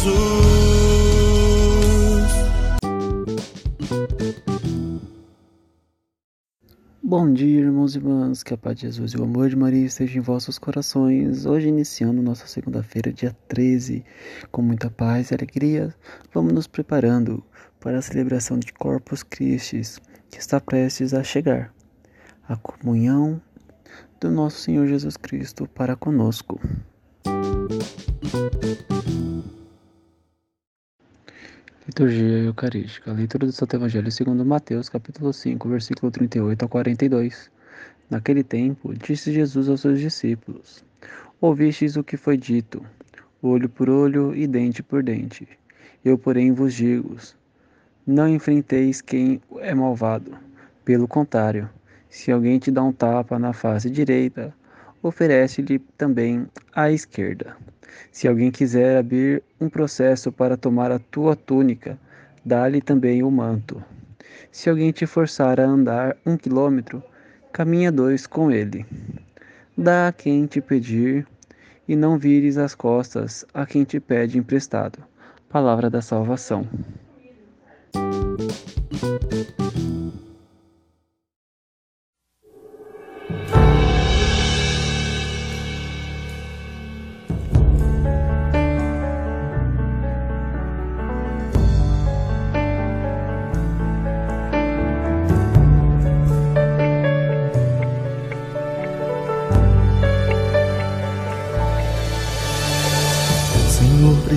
Jesus. Bom dia, irmãos e irmãs, que a paz de Jesus e o amor de Maria estejam em vossos corações. Hoje, iniciando nossa segunda-feira, dia 13, com muita paz e alegria, vamos nos preparando para a celebração de Corpus Christi, que está prestes a chegar. A comunhão do nosso Senhor Jesus Cristo para conosco. Liturgia Eucarística. Leitura do Santo Evangelho segundo Mateus, capítulo 5, versículo 38 a 42. Naquele tempo, disse Jesus aos seus discípulos: Ouvistes o que foi dito: olho por olho e dente por dente. Eu, porém, vos digo: não enfrenteis quem é malvado. Pelo contrário, se alguém te dá um tapa na face direita, oferece-lhe também a esquerda. Se alguém quiser abrir um processo para tomar a tua túnica, dá-lhe também o manto. Se alguém te forçar a andar um quilômetro, caminha dois com ele. Dá a quem te pedir, e não vires as costas a quem te pede emprestado. Palavra da salvação.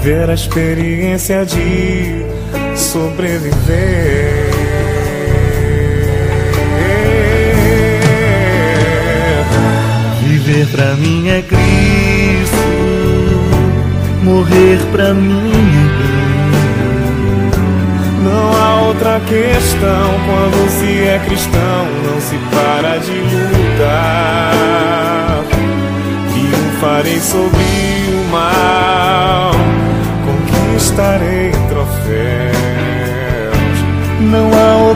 viver a experiência de sobreviver. Viver pra mim é Cristo, morrer pra mim é Não há outra questão quando se é cristão, não se para de lutar. Triunfarei sobre o mal,